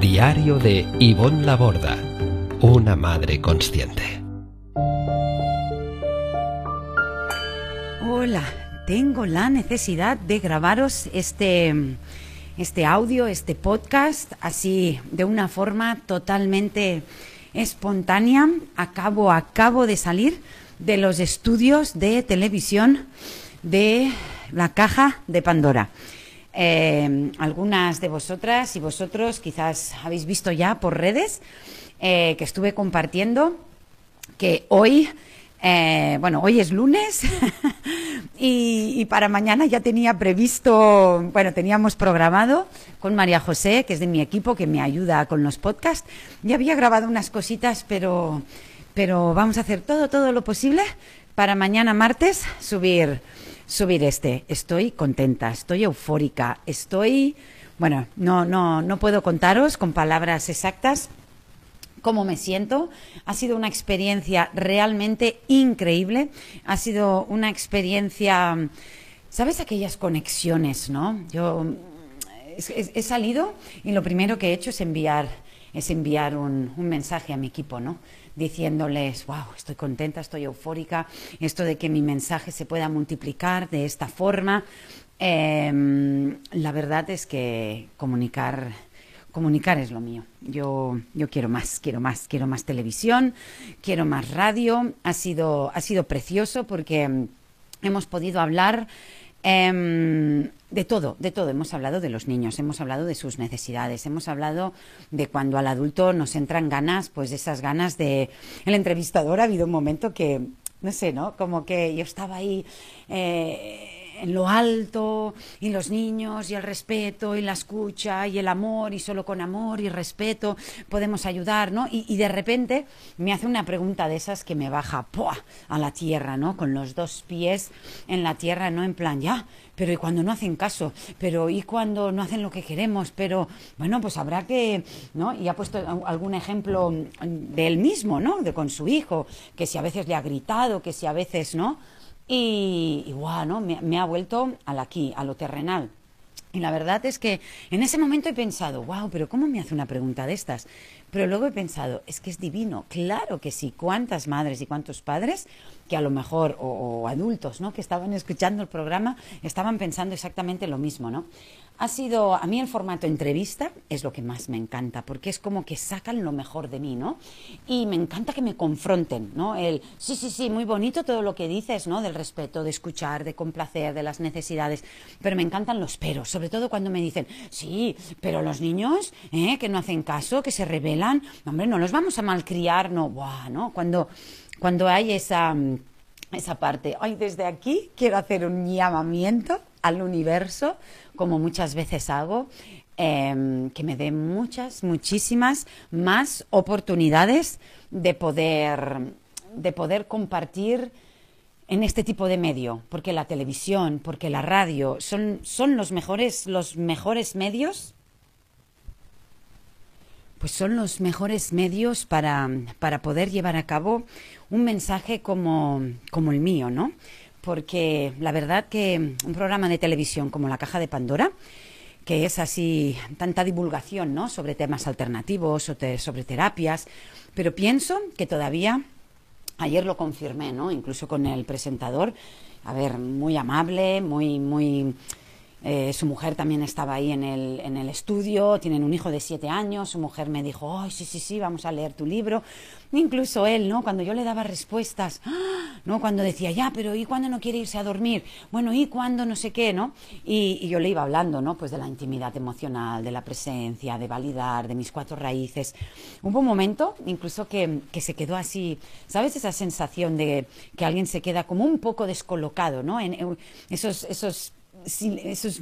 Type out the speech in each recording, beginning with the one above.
Diario de Ivonne Laborda, una madre consciente. Hola, tengo la necesidad de grabaros este, este audio, este podcast, así de una forma totalmente espontánea. Acabo, acabo de salir de los estudios de televisión de la caja de Pandora. Eh, algunas de vosotras y vosotros quizás habéis visto ya por redes eh, que estuve compartiendo que hoy, eh, bueno, hoy es lunes y, y, para mañana ya tenía previsto, bueno, teníamos programado con María José, que es de mi equipo, que me ayuda con los podcasts, ya había grabado unas cositas, pero, pero vamos a hacer todo, todo lo posible para mañana martes subir subir este. Estoy contenta, estoy eufórica, estoy, bueno, no, no, no puedo contaros con palabras exactas cómo me siento. Ha sido una experiencia realmente increíble. Ha sido una experiencia, ¿sabes? Aquellas conexiones, ¿no? Yo he, salido y lo primero que he hecho es enviar, es enviar un, un mensaje a mi equipo, ¿no? Diciéndoles, wow, estoy contenta, estoy eufórica, esto de que mi mensaje se pueda multiplicar de esta forma. Eh, la verdad es que comunicar, comunicar es lo mío. Yo, yo quiero más, quiero más, quiero más televisión, quiero más radio. Ha sido, ha sido precioso porque hemos podido hablar eh, de todo, de todo. Hemos hablado de los niños, hemos hablado de sus necesidades, hemos hablado de cuando al adulto nos entran ganas, pues esas ganas de... El entrevistador ha habido un momento que, no sé, ¿no? Como que yo estaba ahí... Eh, en lo alto y los niños y el respeto y la escucha y el amor y solo con amor y respeto podemos ayudar, ¿no? Y, y de repente me hace una pregunta de esas que me baja ¡pua! a la tierra, ¿no? Con los dos pies en la tierra, ¿no? En plan, ya, pero ¿y cuando no hacen caso? Pero ¿y cuando no hacen lo que queremos? Pero, bueno, pues habrá que, ¿no? Y ha puesto algún ejemplo de él mismo, ¿no? De con su hijo, que si a veces le ha gritado, que si a veces, ¿no? Y, y. Me, me, ha vuelto al aquí, a lo terrenal. Y la verdad es que en ese momento he pensado, wow, pero ¿cómo me hace una pregunta de estas? Pero luego he pensado, es que es divino, claro que sí, cuántas madres y cuántos padres que a lo mejor, o, o adultos, ¿no? Que estaban escuchando el programa, estaban pensando exactamente lo mismo, ¿no? ha sido, a mí el formato entrevista es lo que más me encanta, porque es como que sacan lo mejor de mí, ¿no? Y me encanta que me confronten, ¿no? El, sí, sí, sí, muy bonito todo lo que dices, ¿no? Del respeto, de escuchar, de complacer, de las necesidades, pero me encantan los peros, sobre todo cuando me dicen, sí, pero los niños, ¿eh? Que no hacen caso, que se rebelan, hombre, no los vamos a malcriar, no, buah, ¿no? Cuando, cuando hay esa esa parte. Hoy desde aquí quiero hacer un llamamiento al universo, como muchas veces hago, eh, que me dé muchas, muchísimas más oportunidades de poder, de poder compartir en este tipo de medio, porque la televisión, porque la radio son, son los mejores, los mejores medios pues son los mejores medios para, para, poder llevar a cabo un mensaje como, como el mío, ¿no? Porque la verdad que un programa de televisión como La Caja de Pandora, que es así tanta divulgación, ¿no? Sobre temas alternativos, sobre, terapias, pero pienso que todavía ayer lo confirmé, ¿no? Incluso con el presentador, a ver, muy amable, muy, muy eh, su mujer también estaba ahí en el, en el estudio, tienen un hijo de siete años, su mujer me dijo, ay, sí, sí, sí, vamos a leer tu libro. Incluso él, ¿no? Cuando yo le daba respuestas, ¿no? Cuando decía, ya, pero ¿y cuándo no quiere irse a dormir? Bueno, ¿y cuándo no sé qué, ¿no? Y, y yo le iba hablando, ¿no? Pues de la intimidad emocional, de la presencia, de validar, de mis cuatro raíces. Hubo un momento, incluso que, que se quedó así, ¿sabes? Esa sensación de que alguien se queda como un poco descolocado, ¿no? En, en esos, esos esos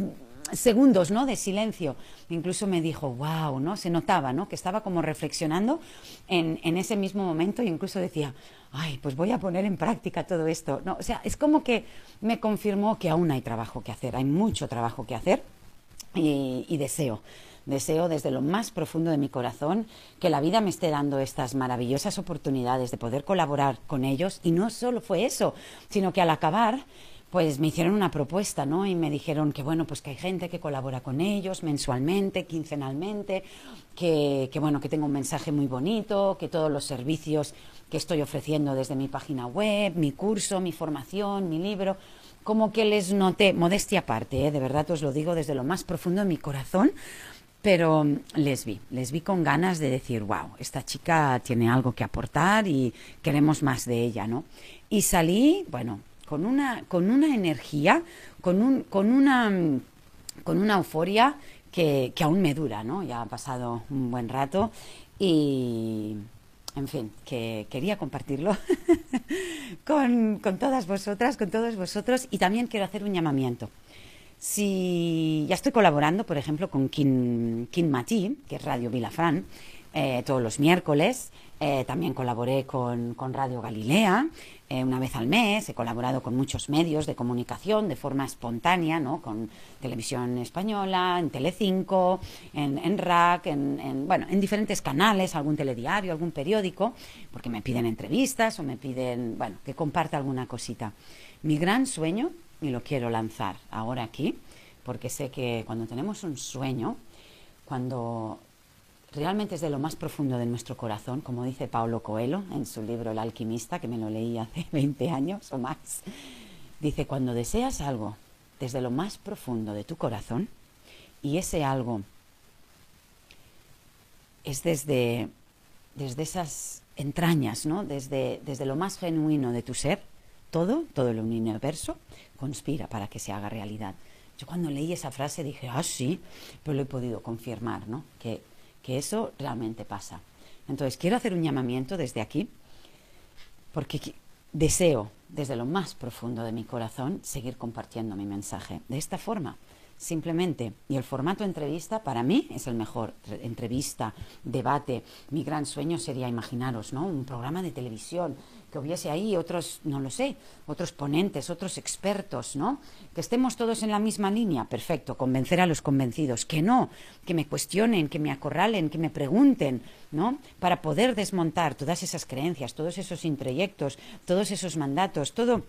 segundos, ¿no? De silencio. Incluso me dijo, wow, ¿no? Se notaba, ¿no? Que estaba como reflexionando en, en ese mismo momento y incluso decía, ay, pues voy a poner en práctica todo esto. No, o sea, es como que me confirmó que aún hay trabajo que hacer, hay mucho trabajo que hacer y, deseo. Deseo desde lo más profundo de mi corazón que la vida me esté dando estas maravillosas oportunidades de poder colaborar con ellos. Y no solo fue eso, sino que al acabar pues me hicieron una propuesta, ¿no? Y me dijeron que bueno, pues que hay gente que colabora con ellos mensualmente, quincenalmente, que, que bueno, que tengo un mensaje muy bonito, que todos los servicios que estoy ofreciendo desde mi página web, mi curso, mi formación, mi libro, como que les noté, modestia aparte, ¿eh? de verdad os lo digo desde lo más profundo de mi corazón, pero les vi, les vi con ganas de decir, wow, esta chica tiene algo que aportar y queremos más de ella, ¿no? Y salí, bueno, con una, con una energía, con, un, con, una, con una euforia que, que aún me dura, ¿no? Ya ha pasado un buen rato y, en fin, que quería compartirlo con, con, todas vosotras, con todos vosotros y también quiero hacer un llamamiento. Si ya estoy colaborando, por ejemplo, con Kim, Kim Mati, que es Radio Vilafran, eh, todos los miércoles, eh, también colaboré con, con Radio Galilea eh, una vez al mes, he colaborado con muchos medios de comunicación de forma espontánea, ¿no? con Televisión Española, en Telecinco, en, en RAC, en, bueno, en diferentes canales, algún telediario, algún periódico, porque me piden entrevistas o me piden, bueno, que comparta alguna cosita. Mi gran sueño, y lo quiero lanzar ahora aquí, porque sé que cuando tenemos un sueño, cuando realmente es de lo más profundo de nuestro corazón, como dice Paulo Coelho en su libro El alquimista, que me lo leí hace 20 años o más. Dice, cuando deseas algo desde lo más profundo de tu corazón, y ese algo es desde, desde esas entrañas, ¿no? desde, desde lo más genuino de tu ser, todo, todo el universo, conspira para que se haga realidad. Yo cuando leí esa frase dije, ah, sí, pero lo he podido confirmar, ¿no? Que que eso realmente pasa. Entonces, quiero hacer un llamamiento desde aquí, porque deseo desde lo más profundo de mi corazón seguir compartiendo mi mensaje de esta forma, simplemente. Y el formato entrevista para mí es el mejor. Entrevista, debate. Mi gran sueño sería, imaginaros, ¿no? Un programa de televisión que hubiese ahí otros, no lo sé, otros ponentes, otros expertos, ¿no? Que estemos todos en la misma línea, perfecto, convencer a los convencidos, que no, que me cuestionen, que me acorralen, que me pregunten, ¿no? Para poder desmontar todas esas creencias, todos esos introyectos, todos esos mandatos, todo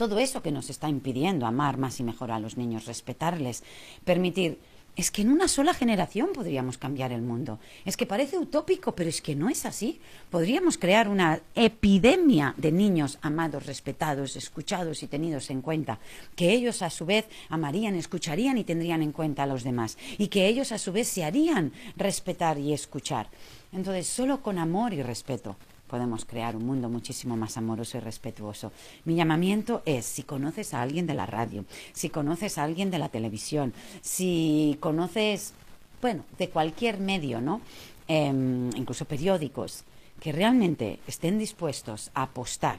todo eso que nos está impidiendo amar más y mejor a los niños, respetarles, permitir es que en una sola generación podríamos cambiar el mundo. Es que parece utópico, pero es que no es así. Podríamos crear una epidemia de niños amados, respetados, escuchados y tenidos en cuenta, que ellos a su vez amarían, escucharían y tendrían en cuenta a los demás, y que ellos a su vez se harían respetar y escuchar. Entonces, solo con amor y respeto podemos crear un mundo muchísimo más amoroso y respetuoso. Mi llamamiento es, si conoces a alguien de la radio, si conoces a alguien de la televisión, si conoces, bueno, de cualquier medio, ¿no? Em, incluso periódicos, que realmente estén dispuestos a apostar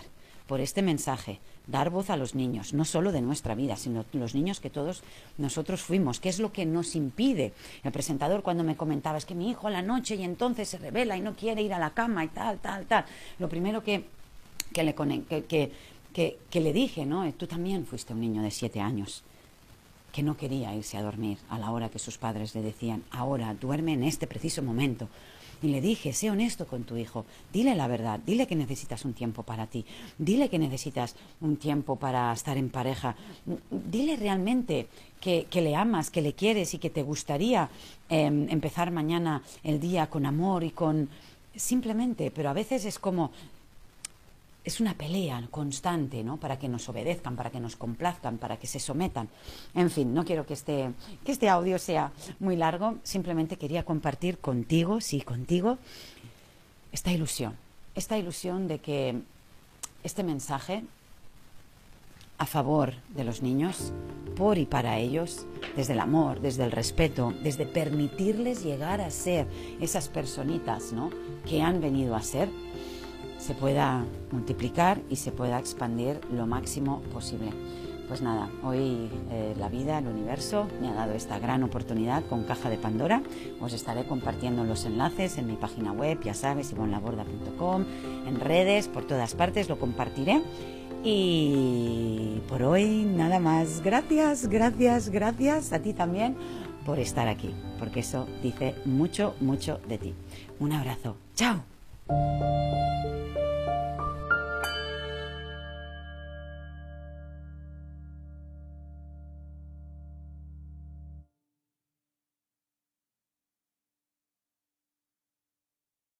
por este mensaje, dar voz a los niños, no solo de nuestra vida, sino los niños que todos nosotros fuimos. ¿Qué es lo que nos impide? El presentador cuando me comentaba, es que mi hijo a la noche y entonces se revela y no quiere ir a la cama y tal, tal, tal. Lo primero que, que le, que, que, que le dije, ¿no? Tú también fuiste un niño de siete años que no quería irse a dormir a la hora que sus padres le decían, ahora duerme en este preciso momento. Y le dije, sé honesto con tu hijo, dile la verdad, dile que necesitas un tiempo para ti, dile que necesitas un tiempo para estar en pareja, dile realmente que, le amas, que le quieres y que te gustaría em, empezar mañana el día con amor y con... Simplemente, pero a veces es como, es una pelea constante, ¿no? Para que nos obedezcan, para que nos complazcan, para que se sometan. En fin, no quiero que este, que este audio sea muy largo, simplemente quería compartir contigo, sí, contigo, esta ilusión, esta ilusión de que este mensaje a favor de los niños, por y para ellos, desde el amor, desde el respeto, desde permitirles llegar a ser esas personitas, ¿no? Que han venido a ser, se pueda multiplicar y se pueda expandir lo máximo posible. pues nada, hoy eh, la vida, el universo me ha dado esta gran oportunidad con Caja de Pandora. Os estaré compartiendo los enlaces en mi página web, ya sabes, ivonlaborda.com, en redes, por todas partes lo compartiré. Y por hoy nada más. Gracias, gracias, gracias a ti también por estar aquí, porque eso dice mucho, mucho de ti. Un abrazo. Chao. うん。